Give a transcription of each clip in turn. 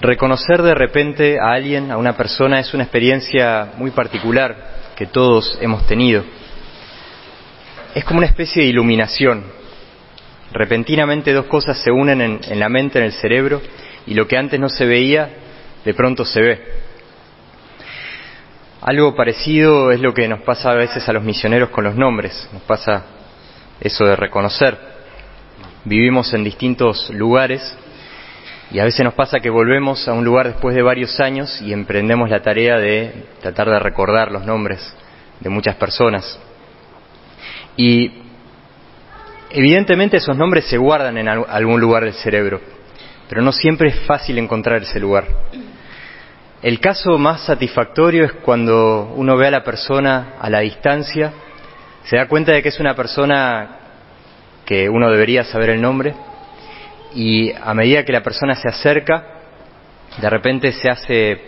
Reconocer de repente a alguien, a una persona, es una experiencia muy particular que todos hemos tenido. Es como una especie de iluminación. Repentinamente dos cosas se unen en, la mente, en el cerebro, y lo que antes no se veía, de pronto se ve. Algo parecido es lo que nos pasa a veces a los misioneros con los nombres, nos pasa eso de reconocer. Vivimos en distintos lugares y a veces nos pasa que volvemos a un lugar después de varios años y emprendemos la tarea de tratar de recordar los nombres de muchas personas. Y evidentemente esos nombres se guardan en algún lugar del cerebro, pero no siempre es fácil encontrar ese lugar. El caso más satisfactorio es cuando uno ve a la persona a la distancia, se da cuenta de que es una persona que uno debería saber el nombre, y a medida que la persona se acerca, de repente se hace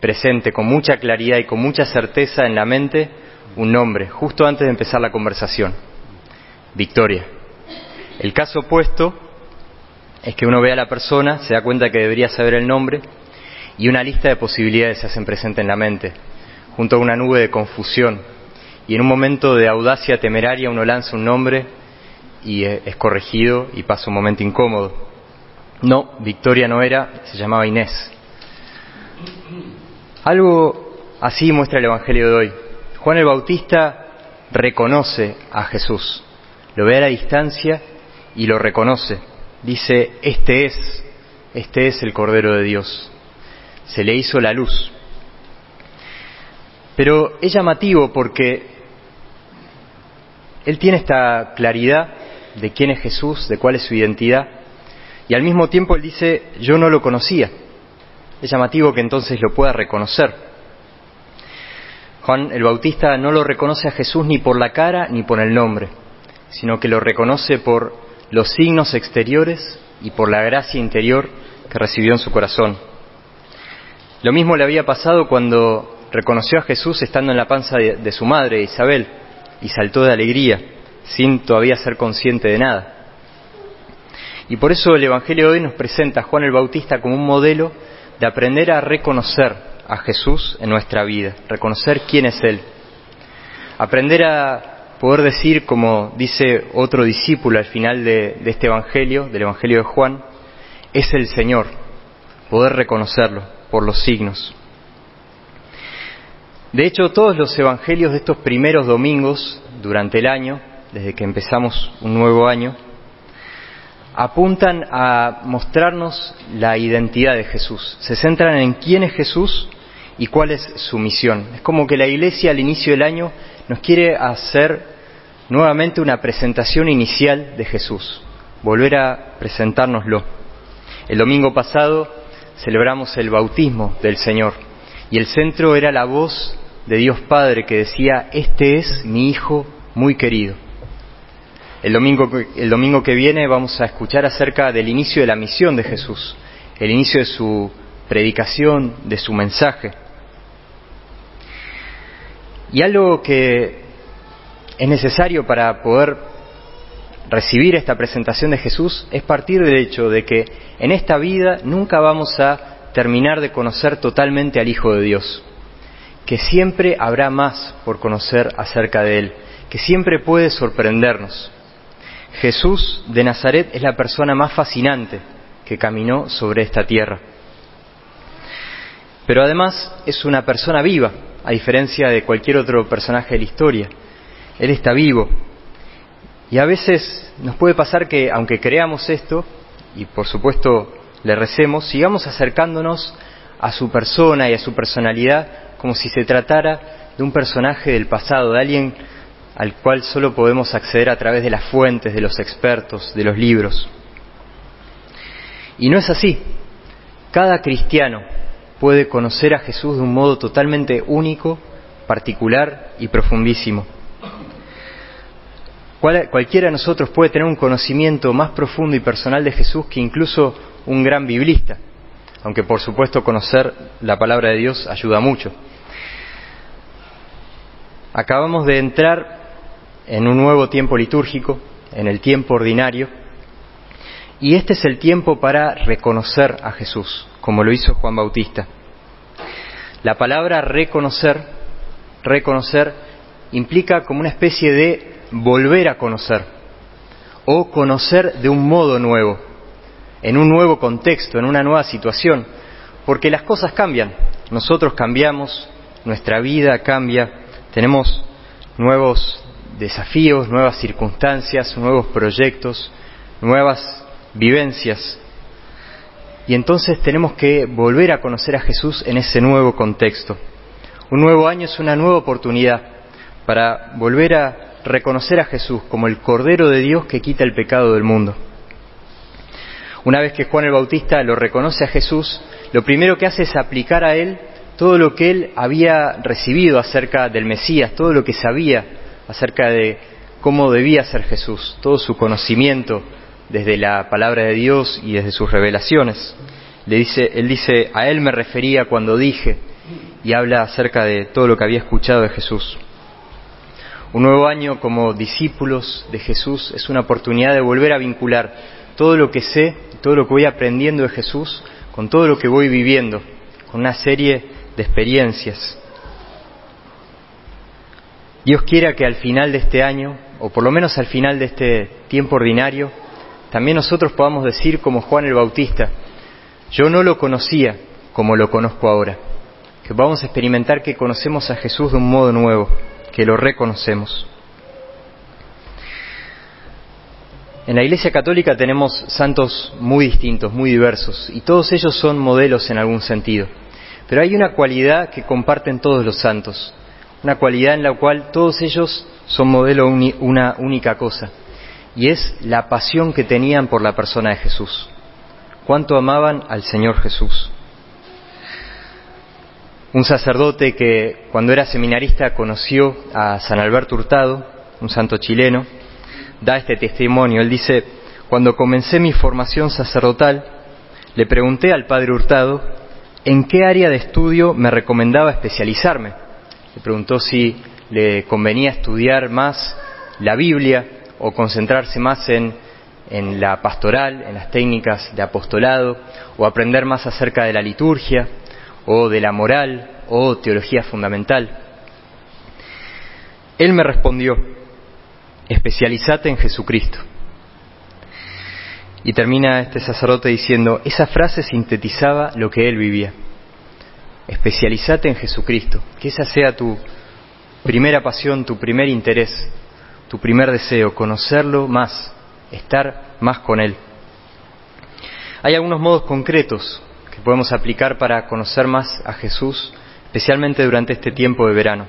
presente con mucha claridad y con mucha certeza en la mente un nombre, justo antes de empezar la conversación. Victoria. El caso opuesto es que uno ve a la persona, se da cuenta que debería saber el nombre y una lista de posibilidades se hacen presente en la mente, junto a una nube de confusión. Y en un momento de audacia temeraria uno lanza un nombre y es corregido y pasa un momento incómodo. No, Victoria no era, se llamaba Inés. Algo así muestra el Evangelio de hoy. Juan el Bautista reconoce a Jesús, lo ve a la distancia y lo reconoce. Dice, este es, este es el Cordero de Dios. Se le hizo la luz. Pero es llamativo porque él tiene esta claridad de quién es Jesús, de cuál es su identidad, y al mismo tiempo él dice, yo no lo conocía. Es llamativo que entonces lo pueda reconocer. Juan el Bautista no lo reconoce a Jesús ni por la cara ni por el nombre, sino que lo reconoce por los signos exteriores y por la gracia interior que recibió en su corazón. Lo mismo le había pasado cuando reconoció a Jesús estando en la panza de, de su madre, Isabel, y saltó de alegría sin todavía ser consciente de nada. Y por eso el Evangelio de hoy nos presenta a Juan el Bautista como un modelo de aprender a reconocer a Jesús en nuestra vida, reconocer quién es Él. Aprender a poder decir, como dice otro discípulo al final de, de este Evangelio, del Evangelio de Juan, es el Señor, poder reconocerlo por los signos. De hecho, todos los Evangelios de estos primeros domingos durante el año desde que empezamos un nuevo año, apuntan a mostrarnos la identidad de Jesús. Se centran en quién es Jesús y cuál es su misión. Es como que la Iglesia al inicio del año nos quiere hacer nuevamente una presentación inicial de Jesús, volver a presentárnoslo. El domingo pasado celebramos el bautismo del Señor y el centro era la voz de Dios Padre que decía, este es mi Hijo muy querido. El domingo, que viene vamos a escuchar acerca del inicio de la misión de Jesús, el inicio de su predicación, de su mensaje. Y algo que es necesario para poder recibir esta presentación de Jesús es partir del hecho de que en esta vida nunca vamos a terminar de conocer totalmente al Hijo de Dios, que siempre habrá más por conocer acerca de Él, que siempre puede sorprendernos. Jesús de Nazaret es la persona más fascinante que caminó sobre esta tierra. Pero además es una persona viva, a diferencia de cualquier otro personaje de la historia. Él está vivo. Y a veces nos puede pasar que, aunque creamos esto, y por supuesto le recemos, sigamos acercándonos a su persona y a su personalidad como si se tratara de un personaje del pasado, de alguien al cual solo podemos acceder a través de las fuentes, de los expertos, de los libros. Y no es así. Cada cristiano puede conocer a Jesús de un modo totalmente único, particular y profundísimo. cualquiera de nosotros puede tener un conocimiento más profundo y personal de Jesús que incluso un gran biblista, aunque por supuesto conocer la palabra de Dios ayuda mucho. Acabamos de entrar en un nuevo tiempo litúrgico, en el tiempo ordinario, y este es el tiempo para reconocer a Jesús, como lo hizo Juan Bautista. La palabra reconocer, reconocer, implica como una especie de volver a conocer o conocer de un modo nuevo, en un nuevo contexto, en una nueva situación, porque las cosas cambian, nosotros cambiamos, nuestra vida cambia, tenemos nuevos desafíos, nuevas circunstancias, nuevos proyectos, nuevas vivencias. Y entonces tenemos que volver a conocer a Jesús en ese nuevo contexto. Un nuevo año es una nueva oportunidad para volver a reconocer a Jesús como el Cordero de Dios que quita el pecado del mundo. Una vez que Juan el Bautista lo reconoce a Jesús, lo primero que hace es aplicar a él todo lo que él había recibido acerca del Mesías, todo lo que sabía acerca de cómo debía ser Jesús, todo su conocimiento desde la palabra de Dios y desde sus revelaciones. Le dice, él dice, a él me refería cuando dije, y habla acerca de todo lo que había escuchado de Jesús. Un nuevo año como discípulos de Jesús es una oportunidad de volver a vincular todo lo que sé, todo lo que voy aprendiendo de Jesús, con todo lo que voy viviendo, con una serie de experiencias. Dios quiera que al final de este año, o por lo menos al final de este tiempo ordinario, también nosotros podamos decir como Juan el Bautista, yo no lo conocía como lo conozco ahora, que a experimentar que conocemos a Jesús de un modo nuevo, que lo reconocemos. En la Iglesia Católica tenemos santos muy distintos, muy diversos, y todos ellos son modelos en algún sentido. Pero hay una cualidad que comparten todos los santos, una cualidad en la cual todos ellos son modelo una única cosa, y es la pasión que tenían por la persona de Jesús. Cuánto amaban al Señor Jesús. Un sacerdote que cuando era seminarista conoció a San Alberto Hurtado, un santo chileno, da este testimonio. Él dice, cuando comencé mi formación sacerdotal, le pregunté al padre Hurtado en qué área de estudio me recomendaba especializarme. Le preguntó si le convenía estudiar más la Biblia o concentrarse más en, en la pastoral, en las técnicas de apostolado, o aprender más acerca de la liturgia, o de la moral, o teología fundamental. Él me respondió, especializate en Jesucristo. Y termina este sacerdote diciendo, esa frase sintetizaba lo que él vivía. Especializate en Jesucristo, que esa sea tu primera pasión, tu primer interés, tu primer deseo, conocerlo más, estar más con Él. Hay algunos modos concretos que podemos aplicar para conocer más a Jesús, especialmente durante este tiempo de verano.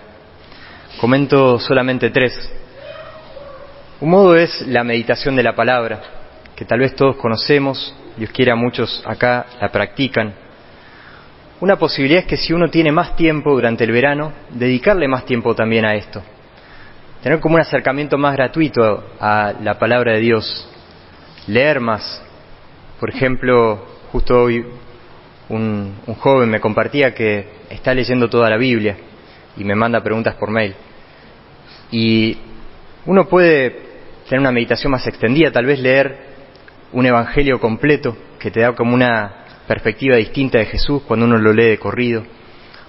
Comento solamente tres. Un modo es la meditación de la palabra, que tal vez todos conocemos, Dios quiera muchos acá la practican. Una posibilidad es que si uno tiene más tiempo durante el verano, dedicarle más tiempo también a esto. Tener como un acercamiento más gratuito a la palabra de Dios. Leer más. Por ejemplo, justo hoy un, un joven me compartía que está leyendo toda la Biblia y me manda preguntas por mail. Y uno puede tener una meditación más extendida, tal vez leer un evangelio completo que te da como una perspectiva distinta de Jesús cuando uno lo lee de corrido,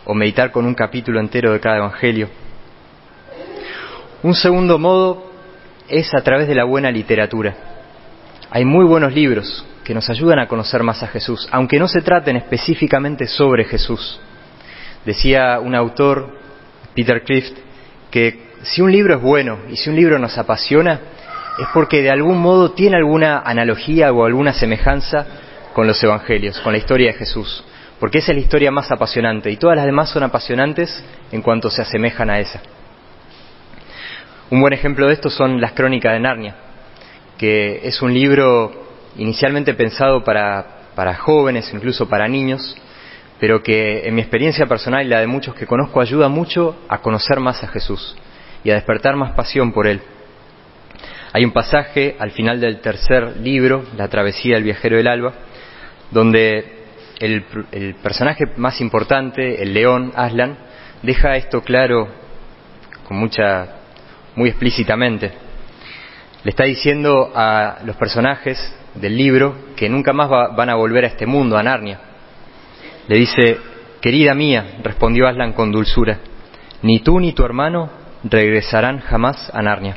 o meditar con un capítulo entero de cada evangelio. Un segundo modo es a través de la buena literatura. Hay muy buenos libros que nos ayudan a conocer más a Jesús, aunque no se traten específicamente sobre Jesús. Decía un autor, Peter Clift, que si un libro es bueno y si un libro nos apasiona, es porque de algún modo tiene alguna analogía o alguna semejanza con los evangelios, con la historia de Jesús, porque esa es la historia más apasionante y todas las demás son apasionantes en cuanto se asemejan a esa. Un buen ejemplo de esto son las crónicas de Narnia, que es un libro inicialmente pensado para, para jóvenes, incluso para niños, pero que en mi experiencia personal y la de muchos que conozco ayuda mucho a conocer más a Jesús y a despertar más pasión por Él. Hay un pasaje al final del tercer libro, La travesía del viajero del alba, donde el, el, personaje más importante, el león Aslan, deja esto claro con mucha, muy explícitamente. Le está diciendo a los personajes del libro que nunca más va, van a volver a este mundo, a Narnia. Le dice, querida mía, respondió Aslan con dulzura, ni tú ni tu hermano regresarán jamás a Narnia.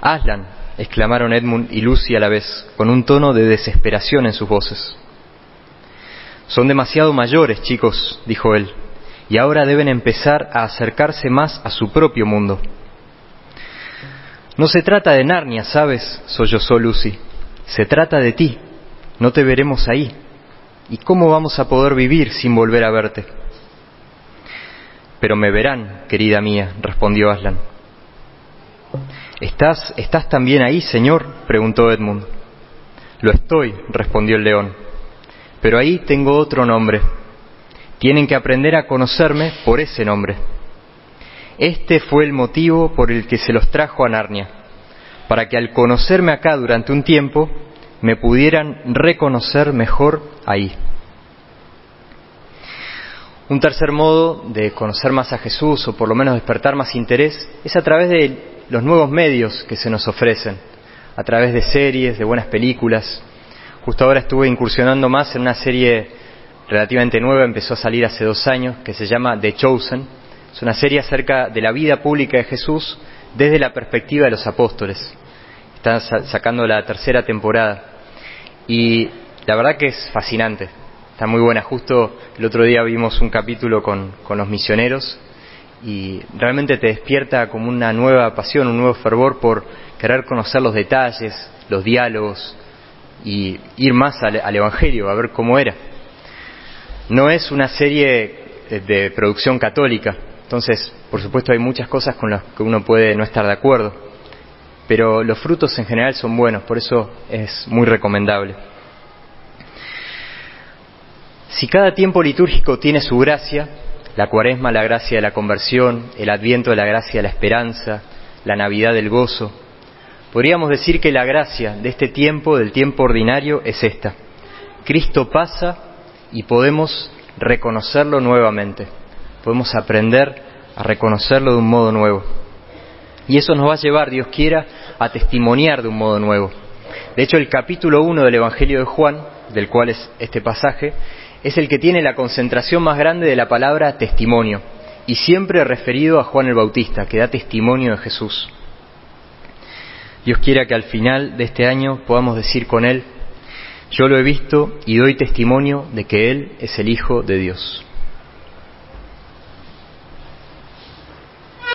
Aslan, exclamaron Edmund y Lucy a la vez, con un tono de desesperación en sus voces. Son demasiado mayores, chicos, dijo él, y ahora deben empezar a acercarse más a su propio mundo. No se trata de Narnia, ¿sabes? sollozó Lucy. Se trata de ti. No te veremos ahí. ¿Y cómo vamos a poder vivir sin volver a verte? Pero me verán, querida mía, respondió Aslan. ¿Estás, ¿Estás también ahí, señor? preguntó Edmund. Lo estoy, respondió el león. Pero ahí tengo otro nombre. Tienen que aprender a conocerme por ese nombre. Este fue el motivo por el que se los trajo a Narnia, para que al conocerme acá durante un tiempo, me pudieran reconocer mejor ahí. Un tercer modo de conocer más a Jesús, o por lo menos despertar más interés, es a través de los nuevos medios que se nos ofrecen, a través de series, de buenas películas. Justo ahora estuve incursionando más en una serie relativamente nueva, empezó a salir hace dos años, que se llama The Chosen. Es una serie acerca de la vida pública de Jesús desde la perspectiva de los apóstoles. Están sacando la tercera temporada. Y la verdad que es fascinante. Está muy buena. Justo el otro día vimos un capítulo con, con los misioneros y realmente te despierta como una nueva pasión, un nuevo fervor por querer conocer los detalles, los diálogos y ir más al, al Evangelio, a ver cómo era. No es una serie de producción católica, entonces, por supuesto, hay muchas cosas con las que uno puede no estar de acuerdo, pero los frutos en general son buenos, por eso es muy recomendable. Si cada tiempo litúrgico tiene su gracia, la cuaresma la gracia de la conversión, el adviento la gracia de la esperanza, la Navidad del gozo, podríamos decir que la gracia de este tiempo, del tiempo ordinario, es esta. Cristo pasa y podemos reconocerlo nuevamente, podemos aprender a reconocerlo de un modo nuevo. Y eso nos va a llevar, Dios quiera, a testimoniar de un modo nuevo. De hecho, el capítulo 1 del Evangelio de Juan, del cual es este pasaje, es el que tiene la concentración más grande de la palabra testimonio, y siempre referido a Juan el Bautista, que da testimonio de Jesús. Dios quiera que al final de este año podamos decir con Él, yo lo he visto y doy testimonio de que Él es el Hijo de Dios.